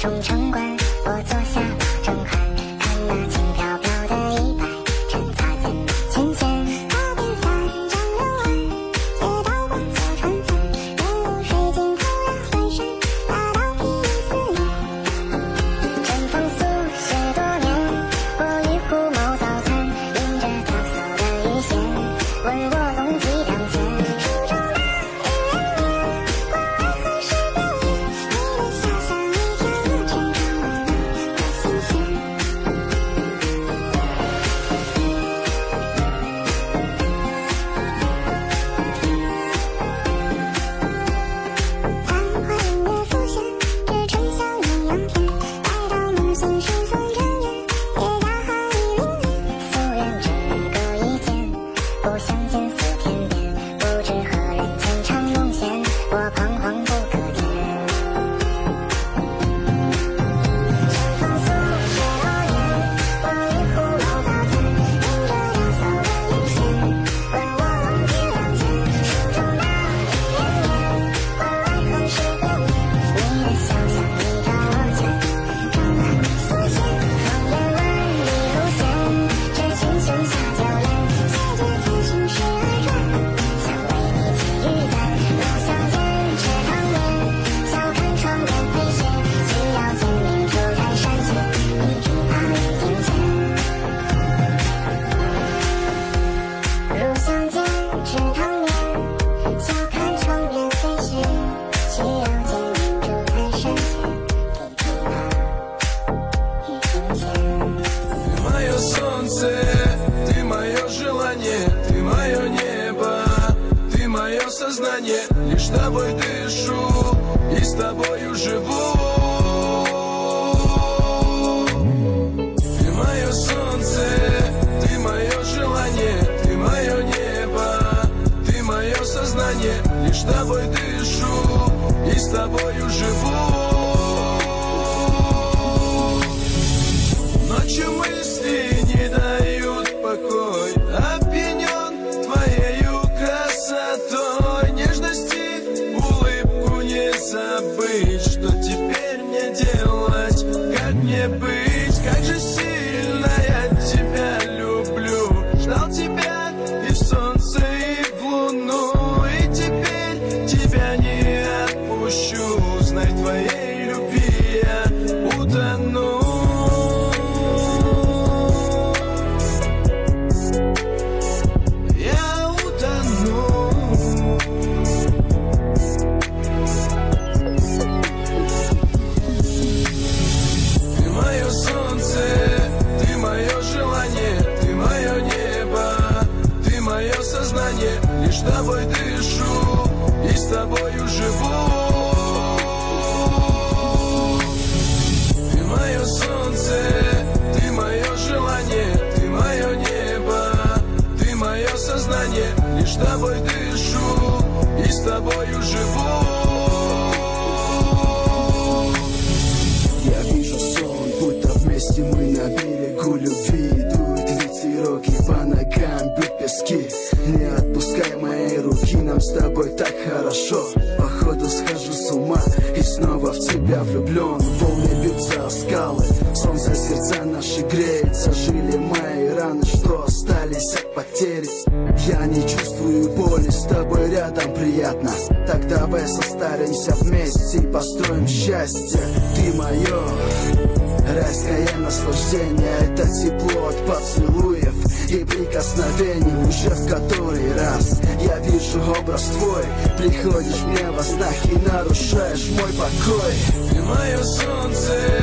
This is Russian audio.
城城管，我坐下正好。сознание Лишь тобой дышу и с тобою живу. Ты мое солнце, ты мое желание Ты мое небо, ты мое сознание Лишь с тобой дышу и с тобою живу. bitch. тобой дышу и с тобою живу. Я вижу сон, будто вместе мы на берегу любви. Дует ветерок и по ногам бьют пески. Не отпускай мои руки, нам с тобой так хорошо. приятно. Так давай состаримся вместе и построим счастье. Ты мое Райское наслаждение. Это тепло от поцелуев И прикосновений уже в который раз. Я вижу образ твой. Приходишь мне во снах и нарушаешь мой покой. Ты мое солнце